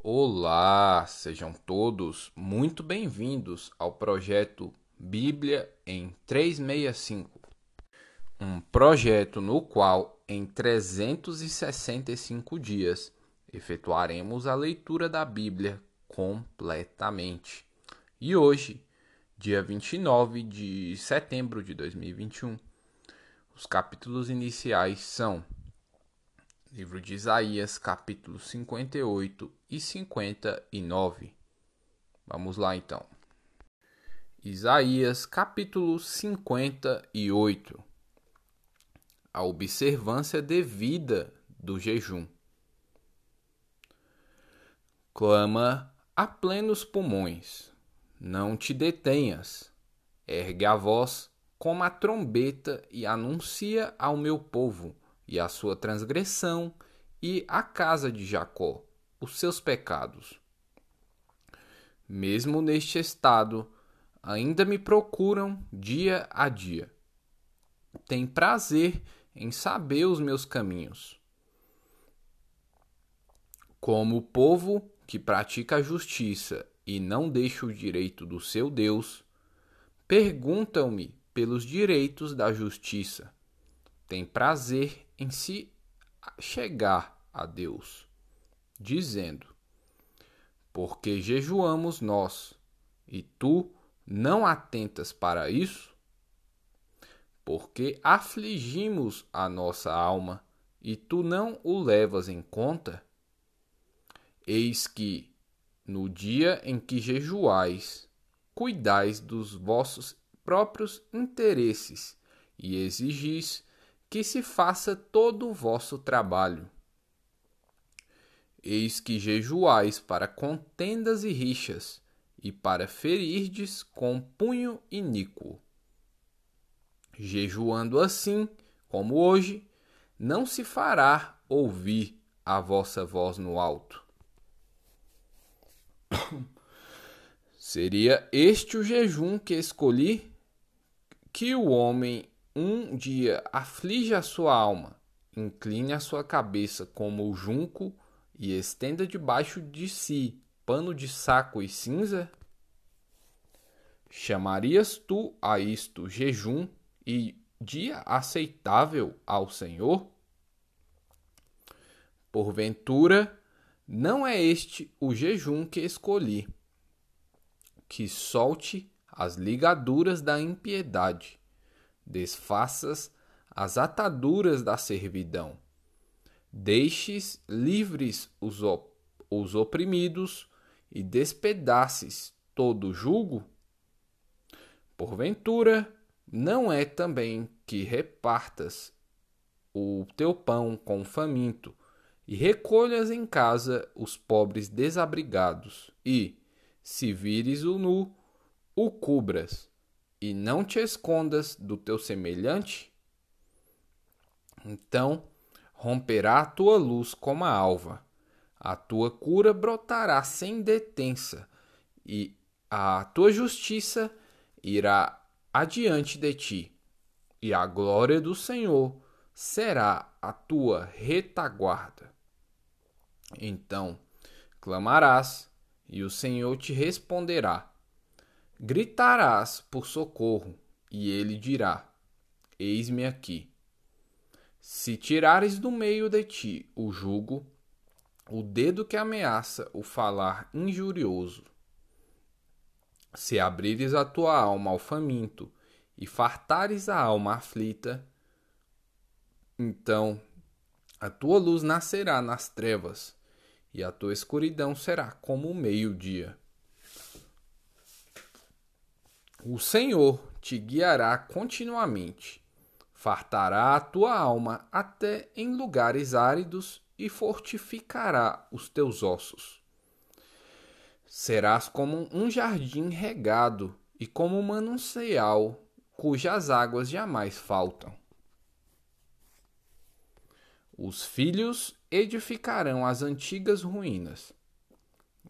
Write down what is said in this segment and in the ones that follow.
Olá, sejam todos muito bem-vindos ao projeto Bíblia em 365. Um projeto no qual, em 365 dias, efetuaremos a leitura da Bíblia completamente. E hoje, dia 29 de setembro de 2021, os capítulos iniciais são Livro de Isaías, capítulos 58 e 59. Vamos lá então. Isaías, capítulo 58. A observância devida do jejum. Clama a plenos pulmões, não te detenhas. Ergue a voz como a trombeta e anuncia ao meu povo e a sua transgressão, e a casa de Jacó, os seus pecados. Mesmo neste estado, ainda me procuram dia a dia. Tem prazer em saber os meus caminhos. Como o povo que pratica a justiça e não deixa o direito do seu Deus, perguntam-me pelos direitos da justiça. Tem prazer em se chegar a Deus, dizendo: Porque jejuamos nós, e tu não atentas para isso? Porque afligimos a nossa alma, e tu não o levas em conta? Eis que, no dia em que jejuais, cuidais dos vossos próprios interesses e exigis que se faça todo o vosso trabalho. Eis que jejuais para contendas e rixas, e para ferirdes com punho iníquo. Jejuando assim, como hoje, não se fará ouvir a vossa voz no alto. Seria este o jejum que escolhi? Que o homem um dia aflige a sua alma, incline a sua cabeça como o junco e estenda debaixo de si pano de saco e cinza? Chamarias tu a isto jejum e dia aceitável ao Senhor? Porventura, não é este o jejum que escolhi, que solte as ligaduras da impiedade desfaças as ataduras da servidão, deixes livres os, op os oprimidos e despedaces todo julgo? Porventura, não é também que repartas o teu pão com o faminto e recolhas em casa os pobres desabrigados e, se vires o nu, o cubras e não te escondas do teu semelhante? Então romperá a tua luz como a alva, a tua cura brotará sem detença, e a tua justiça irá adiante de ti, e a glória do Senhor será a tua retaguarda. Então clamarás, e o Senhor te responderá Gritarás por socorro, e ele dirá: Eis-me aqui. Se tirares do meio de ti o jugo, o dedo que ameaça o falar injurioso, se abrires a tua alma ao faminto e fartares a alma aflita, então a tua luz nascerá nas trevas, e a tua escuridão será como o meio-dia. O Senhor te guiará continuamente, fartará a tua alma até em lugares áridos e fortificará os teus ossos. Serás como um jardim regado e como um manancial cujas águas jamais faltam. Os filhos edificarão as antigas ruínas.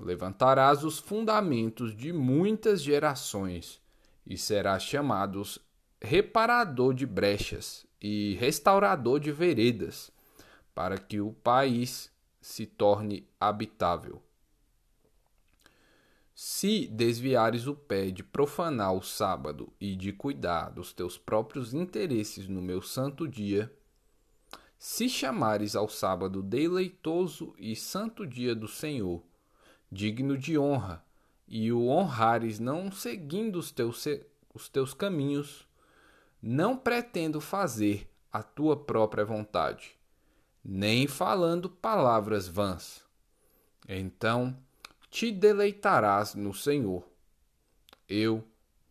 Levantarás os fundamentos de muitas gerações e será chamado reparador de brechas e restaurador de veredas, para que o país se torne habitável. Se desviares o pé de profanar o sábado e de cuidar dos teus próprios interesses no meu santo dia, se chamares ao sábado deleitoso e santo dia do Senhor, digno de honra, e o honrares não seguindo os teus, os teus caminhos, não pretendo fazer a tua própria vontade, nem falando palavras vãs. Então te deleitarás no Senhor. Eu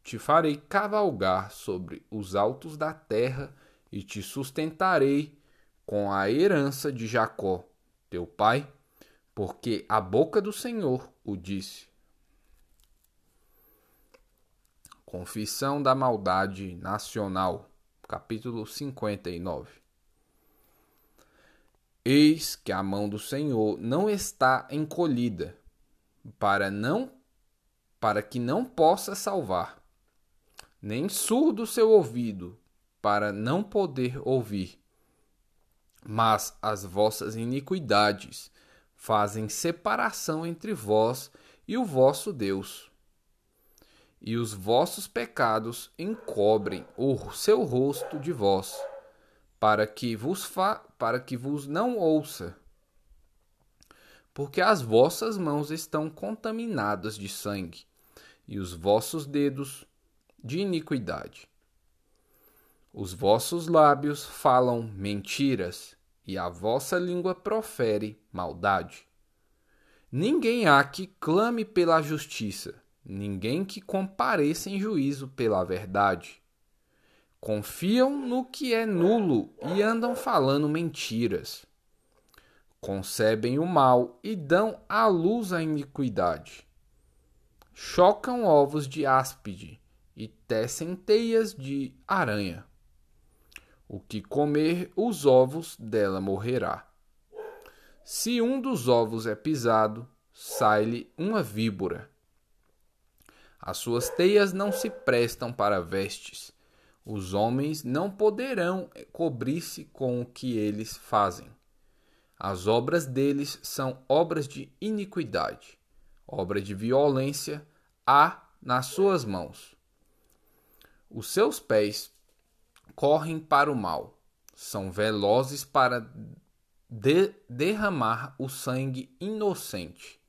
te farei cavalgar sobre os altos da terra e te sustentarei com a herança de Jacó, teu pai, porque a boca do Senhor o disse. Confissão da Maldade Nacional, capítulo 59. Eis que a mão do Senhor não está encolhida, para não para que não possa salvar, nem surdo seu ouvido, para não poder ouvir mas as vossas iniquidades fazem separação entre vós e o vosso Deus. E os vossos pecados encobrem o seu rosto de vós, para que vos fa para que vos não ouça. Porque as vossas mãos estão contaminadas de sangue, e os vossos dedos de iniquidade. Os vossos lábios falam mentiras, e a vossa língua profere maldade. Ninguém há que clame pela justiça, ninguém que compareça em juízo pela verdade. Confiam no que é nulo e andam falando mentiras. Concebem o mal e dão à luz a iniquidade. Chocam ovos de áspide e tecem teias de aranha. O que comer os ovos dela morrerá. Se um dos ovos é pisado, sai-lhe uma víbora. As suas teias não se prestam para vestes. Os homens não poderão cobrir-se com o que eles fazem. As obras deles são obras de iniquidade, obra de violência há nas suas mãos. Os seus pés correm para o mal, são velozes para de derramar o sangue inocente.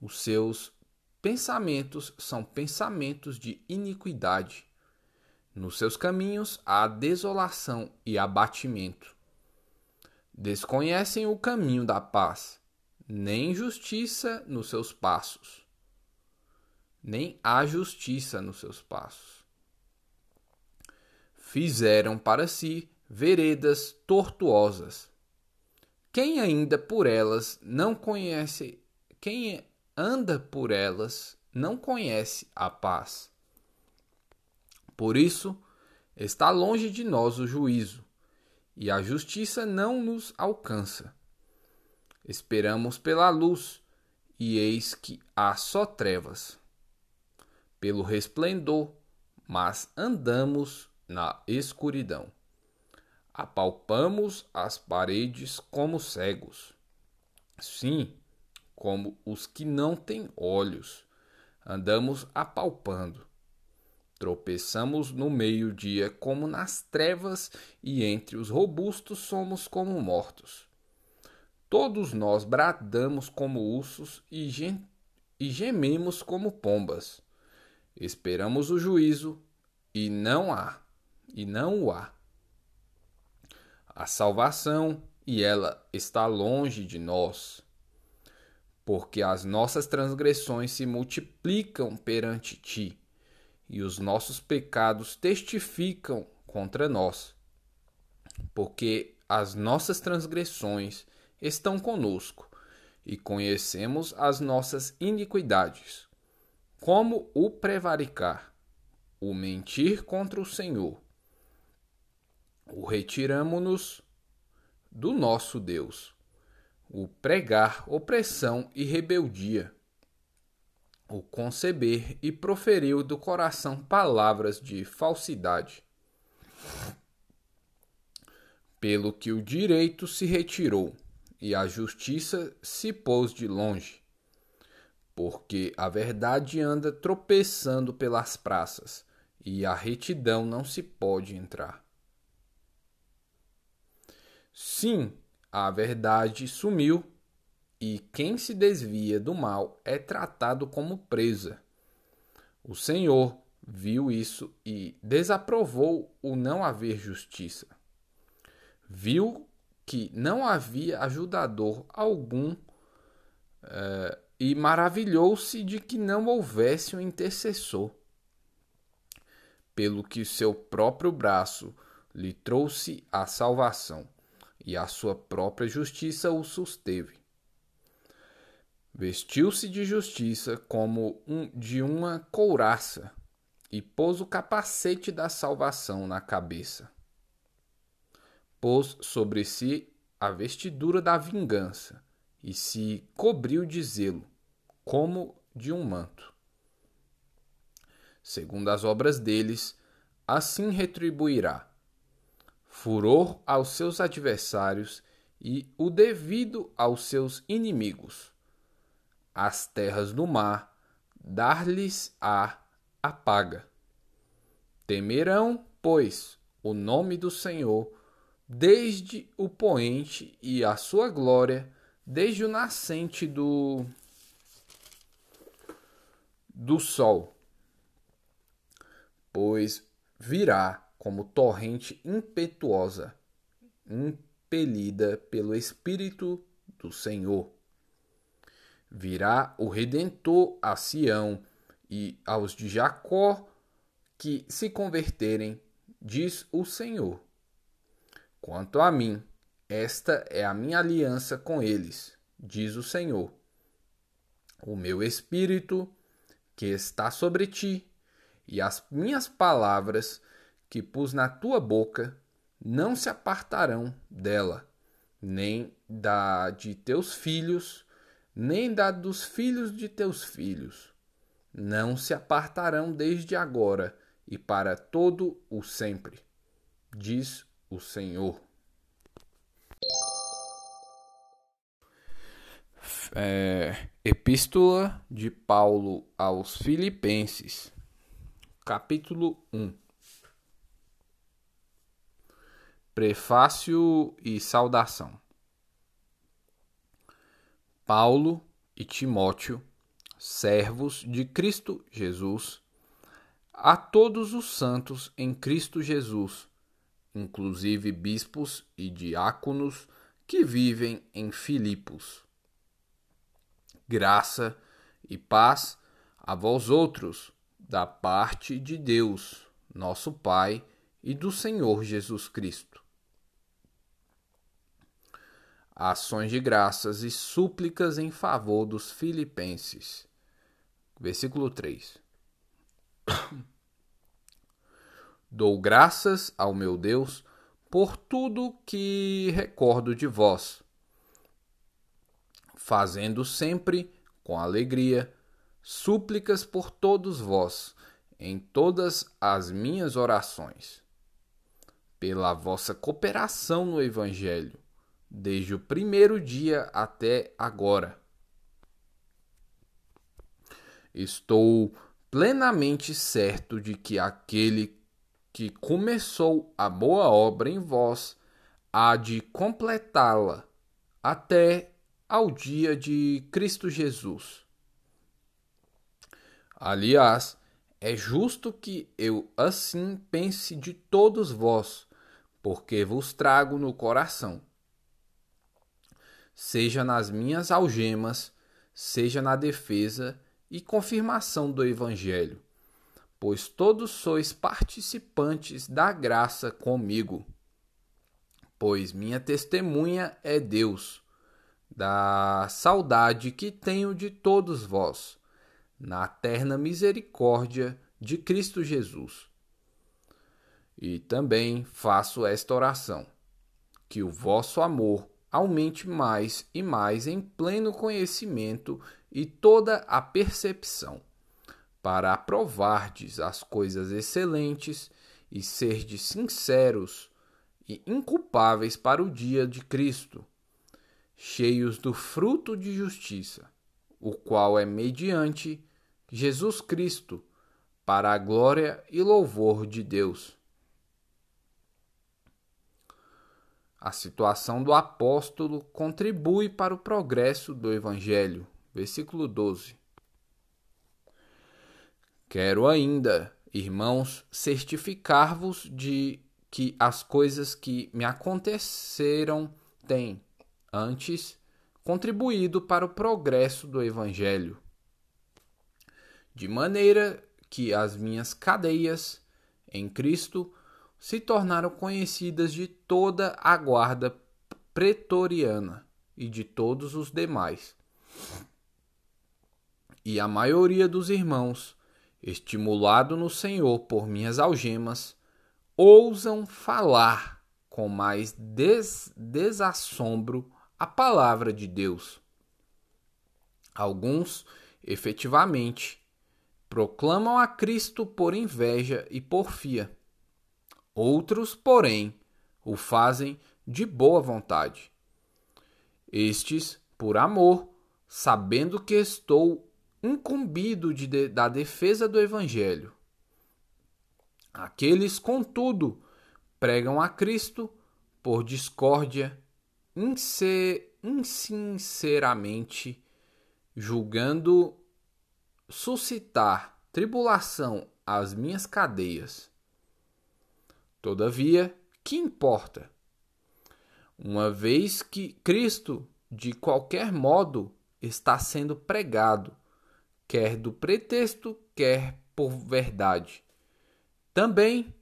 Os seus pensamentos são pensamentos de iniquidade. Nos seus caminhos há desolação e abatimento. Desconhecem o caminho da paz, nem justiça nos seus passos. Nem há justiça nos seus passos fizeram para si veredas tortuosas. Quem ainda por elas não conhece, quem anda por elas não conhece a paz. Por isso, está longe de nós o juízo, e a justiça não nos alcança. Esperamos pela luz, e eis que há só trevas. Pelo resplendor, mas andamos na escuridão. Apalpamos as paredes como cegos. Sim, como os que não têm olhos. Andamos apalpando. Tropeçamos no meio-dia como nas trevas, e entre os robustos somos como mortos. Todos nós bradamos como ursos e, e gememos como pombas. Esperamos o juízo, e não há e não o há. A salvação, e ela está longe de nós, porque as nossas transgressões se multiplicam perante ti, e os nossos pecados testificam contra nós, porque as nossas transgressões estão conosco, e conhecemos as nossas iniquidades, como o prevaricar, o mentir contra o Senhor? O retiramo-nos do nosso Deus, o pregar opressão e rebeldia, o conceber e proferir do coração palavras de falsidade. Pelo que o direito se retirou e a justiça se pôs de longe. porque a verdade anda tropeçando pelas praças e a retidão não se pode entrar. Sim, a verdade sumiu e quem se desvia do mal é tratado como presa. O Senhor viu isso e desaprovou o não haver justiça. Viu que não havia ajudador algum uh, e maravilhou-se de que não houvesse um intercessor. Pelo que seu próprio braço lhe trouxe a salvação, e a sua própria justiça o susteve. Vestiu-se de justiça como um, de uma couraça, e pôs o capacete da salvação na cabeça. Pôs sobre si a vestidura da vingança e se cobriu de zelo, como de um manto. Segundo as obras deles, assim retribuirá furor aos seus adversários e o devido aos seus inimigos. As terras do mar dar-lhes-á a paga. Temerão, pois, o nome do Senhor, desde o poente e a sua glória desde o nascente do do sol, pois virá como torrente impetuosa, impelida pelo Espírito do Senhor. Virá o Redentor a Sião e aos de Jacó que se converterem, diz o Senhor. Quanto a mim, esta é a minha aliança com eles, diz o Senhor. O meu espírito, que está sobre ti, e as minhas palavras que pus na tua boca, não se apartarão dela, nem da de teus filhos, nem da dos filhos de teus filhos. Não se apartarão desde agora e para todo o sempre, diz o Senhor. É, Epístola de Paulo aos Filipenses, capítulo 1 Prefácio e saudação. Paulo e Timóteo, servos de Cristo Jesus, a todos os santos em Cristo Jesus, inclusive bispos e diáconos que vivem em Filipos graça e paz a vós outros, da parte de Deus, nosso Pai, e do Senhor Jesus Cristo. Ações de graças e súplicas em favor dos filipenses. Versículo 3. Dou graças ao meu Deus por tudo que recordo de vós fazendo sempre com alegria súplicas por todos vós em todas as minhas orações, pela vossa cooperação no Evangelho, desde o primeiro dia até agora. Estou plenamente certo de que aquele que começou a boa obra em vós há de completá-la até ao dia de Cristo Jesus. Aliás, é justo que eu assim pense de todos vós, porque vos trago no coração. Seja nas minhas algemas, seja na defesa e confirmação do Evangelho, pois todos sois participantes da graça comigo. Pois minha testemunha é Deus da saudade que tenho de todos vós, na terna misericórdia de Cristo Jesus. E também faço esta oração: que o vosso amor aumente mais e mais em pleno conhecimento e toda a percepção, para aprovardes as coisas excelentes e serdes sinceros e inculpáveis para o dia de Cristo cheios do fruto de justiça, o qual é mediante Jesus Cristo, para a glória e louvor de Deus. A situação do apóstolo contribui para o progresso do Evangelho. Versículo 12. Quero ainda, irmãos, certificar-vos de que as coisas que me aconteceram têm, antes, contribuído para o progresso do Evangelho. De maneira que as minhas cadeias em Cristo se tornaram conhecidas de toda a guarda pretoriana e de todos os demais. E a maioria dos irmãos, estimulado no Senhor por minhas algemas, ousam falar com mais des desassombro a palavra de Deus. Alguns, efetivamente, proclamam a Cristo por inveja e porfia Outros, porém, o fazem de boa vontade. Estes, por amor, sabendo que estou incumbido de, da defesa do Evangelho. Aqueles, contudo, pregam a Cristo por discórdia, insinceramente, julgando suscitar tribulação às minhas cadeias. Todavia, que importa? Uma vez que Cristo, de qualquer modo, está sendo pregado, quer do pretexto, quer por verdade. Também,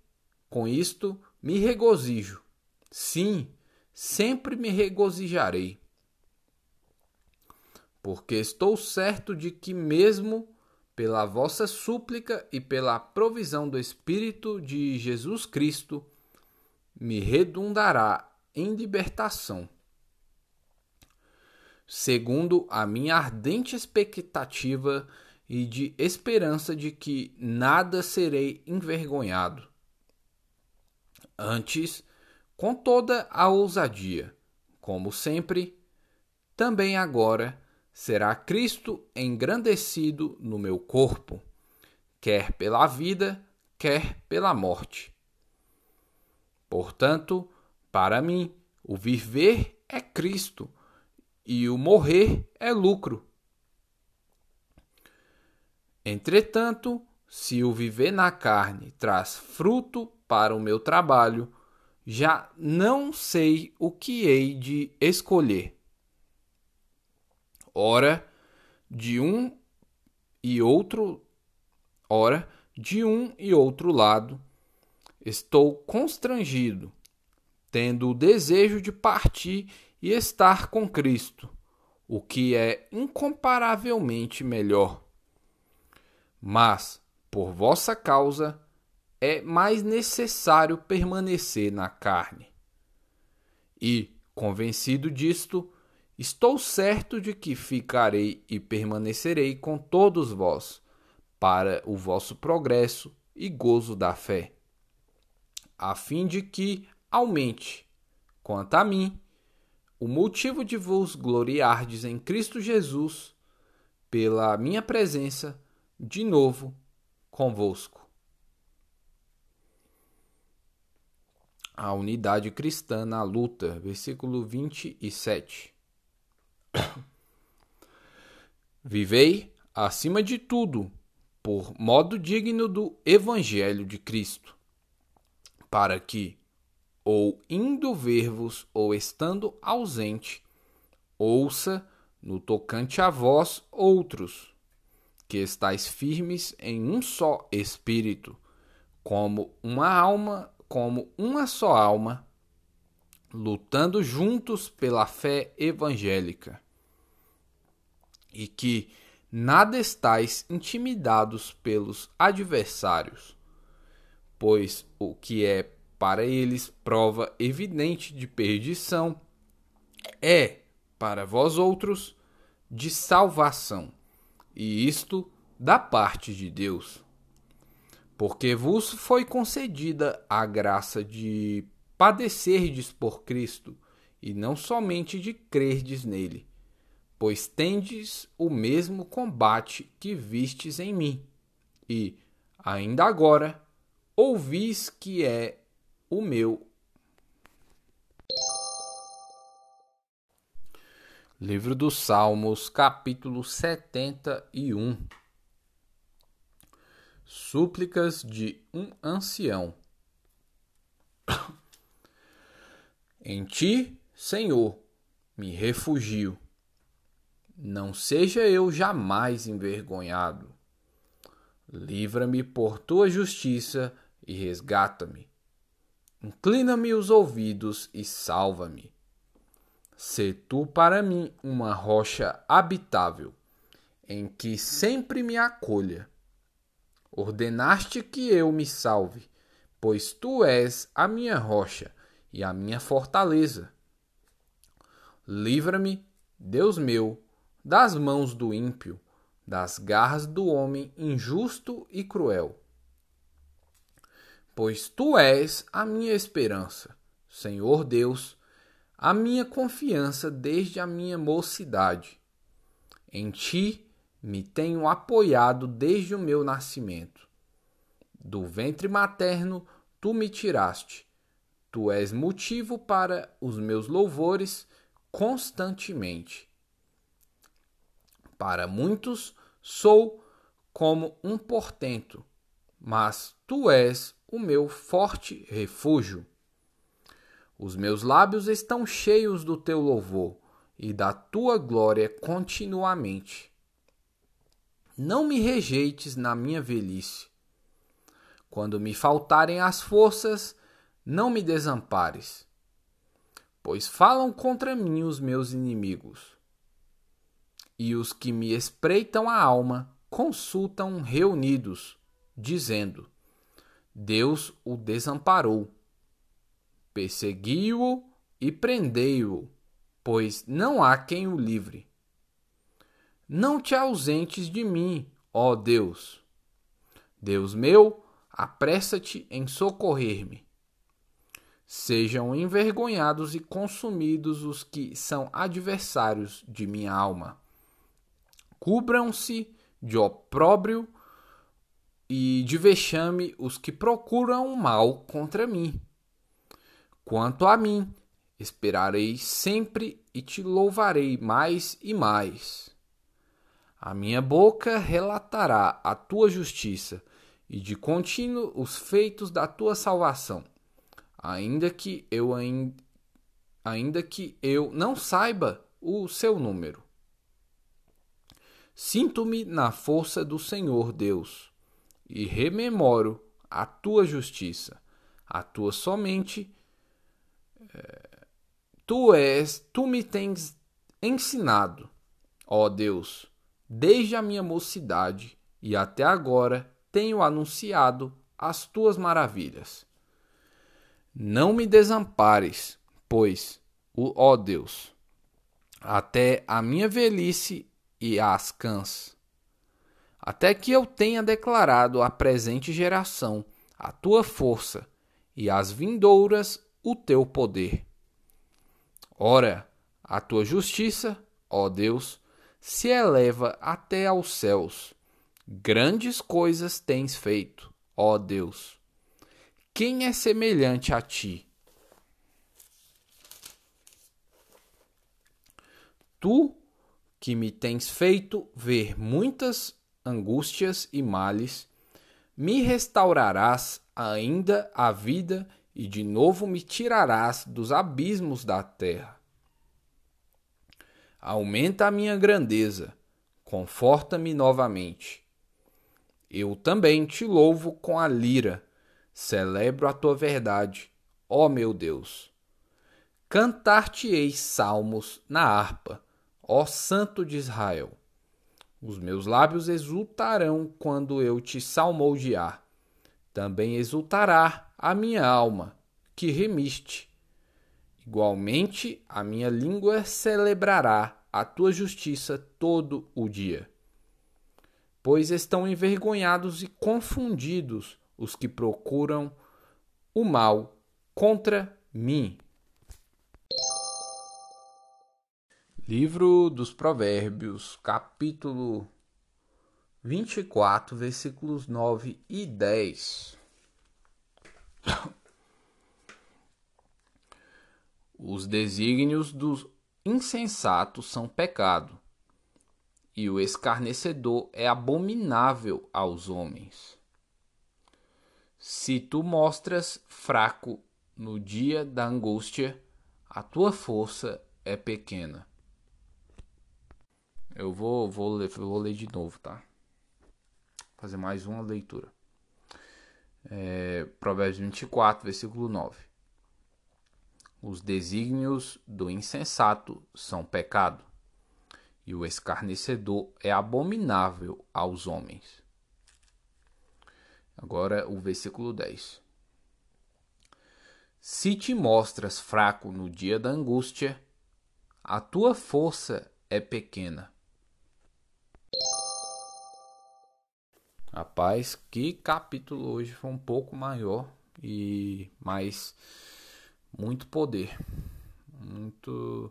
com isto, me regozijo. Sim, sempre me regozijarei. Porque estou certo de que, mesmo pela vossa súplica e pela provisão do Espírito de Jesus Cristo, me redundará em libertação. Segundo a minha ardente expectativa e de esperança de que nada serei envergonhado. Antes, com toda a ousadia, como sempre, também agora será Cristo engrandecido no meu corpo, quer pela vida, quer pela morte. Portanto, para mim, o viver é Cristo e o morrer é lucro. Entretanto, se o viver na carne traz fruto para o meu trabalho, já não sei o que hei de escolher ora de um e outro, ora de um e outro lado, estou constrangido, tendo o desejo de partir e estar com Cristo, o que é incomparavelmente melhor. Mas, por vossa causa, é mais necessário permanecer na carne. E, convencido disto, Estou certo de que ficarei e permanecerei com todos vós, para o vosso progresso e gozo da fé, a fim de que aumente, quanto a mim, o motivo de vos gloriardes em Cristo Jesus, pela minha presença de novo convosco. A unidade cristã na luta, versículo 27. Vivei, acima de tudo, por modo digno do Evangelho de Cristo, para que, ou indo ver-vos, ou estando ausente, ouça no tocante a vós outros, que estáis firmes em um só espírito, como uma alma, como uma só alma, lutando juntos pela fé evangélica e que nada estáis intimidados pelos adversários, pois o que é para eles prova evidente de perdição é para vós outros de salvação, e isto da parte de Deus. Porque vos foi concedida a graça de padecerdes por Cristo, e não somente de crerdes nele pois tendes o mesmo combate que vistes em mim, e, ainda agora, ouvis que é o meu. Livro dos Salmos, capítulo 71 Súplicas de um ancião. Em ti, Senhor, me refugio. Não seja eu jamais envergonhado. Livra-me por tua justiça e resgata-me. Inclina-me os ouvidos e salva-me. Sê tu para mim uma rocha habitável, em que sempre me acolha. Ordenaste que eu me salve, pois tu és a minha rocha e a minha fortaleza. Livra-me, Deus meu, das mãos do ímpio, das garras do homem injusto e cruel. Pois tu és a minha esperança, Senhor Deus, a minha confiança desde a minha mocidade. Em ti me tenho apoiado desde o meu nascimento. Do ventre materno tu me tiraste Tu és motivo para os meus louvores constantemente. Para muitos sou como um portento, mas tu és o meu forte refúgio. Os meus lábios estão cheios do teu louvor e da tua glória continuamente. Não me rejeites na minha velhice. Quando me faltarem as forças, não me desampares, pois falam contra mim os meus inimigos. E os que me espreitam a alma consultam reunidos, dizendo: Deus o desamparou. Persegui-o e prendei-o, pois não há quem o livre. Não te ausentes de mim, ó Deus. Deus meu, apressa-te em socorrer-me. Sejam envergonhados e consumidos os que são adversários de minha alma. Cubram-se de opróbrio e de vexame os que procuram o mal contra mim. Quanto a mim, esperarei sempre e te louvarei mais e mais. A minha boca relatará a tua justiça e de contínuo os feitos da tua salvação ainda que eu ainda que eu não saiba o seu número. Sinto-me na força do Senhor Deus e rememoro a tua justiça, a tua somente. É, tu és, tu me tens ensinado, ó Deus, desde a minha mocidade e até agora tenho anunciado as tuas maravilhas. Não me desampares, pois, ó Deus, até a minha velhice e as cãs, até que eu tenha declarado à presente geração a tua força e às vindouras o teu poder. Ora, a tua justiça, ó Deus, se eleva até aos céus. Grandes coisas tens feito, ó Deus. Quem é semelhante a ti? Tu que me tens feito ver muitas angústias e males, me restaurarás ainda a vida e de novo me tirarás dos abismos da terra. Aumenta a minha grandeza, conforta-me novamente. Eu também te louvo com a lira Celebro a tua verdade, ó meu Deus. Cantar-te-ei salmos na harpa, ó Santo de Israel. Os meus lábios exultarão quando eu te salmodiar. Também exultará a minha alma, que remiste. Igualmente, a minha língua celebrará a tua justiça todo o dia. Pois estão envergonhados e confundidos os que procuram o mal contra mim. Livro dos Provérbios, capítulo 24, versículos 9 e 10. Os desígnios dos insensatos são pecado, e o escarnecedor é abominável aos homens. Se tu mostras fraco no dia da angústia, a tua força é pequena. Eu vou, vou, ler, vou ler de novo, tá? Fazer mais uma leitura. É, Provérbios 24, versículo 9. Os desígnios do insensato são pecado, e o escarnecedor é abominável aos homens. Agora o versículo 10. Se te mostras fraco no dia da angústia, a tua força é pequena. Rapaz, que capítulo hoje foi um pouco maior e mais muito poder. Muito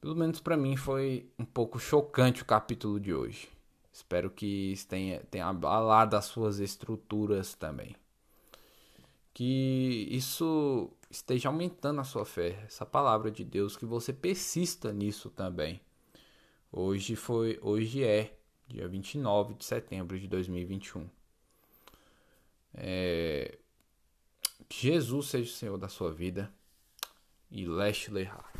pelo menos para mim foi um pouco chocante o capítulo de hoje. Espero que tenha, tenha abalado as suas estruturas também. Que isso esteja aumentando a sua fé, essa palavra de Deus, que você persista nisso também. Hoje foi, hoje é dia 29 de setembro de 2021. É... Que Jesus seja o Senhor da sua vida e Leste Leihar.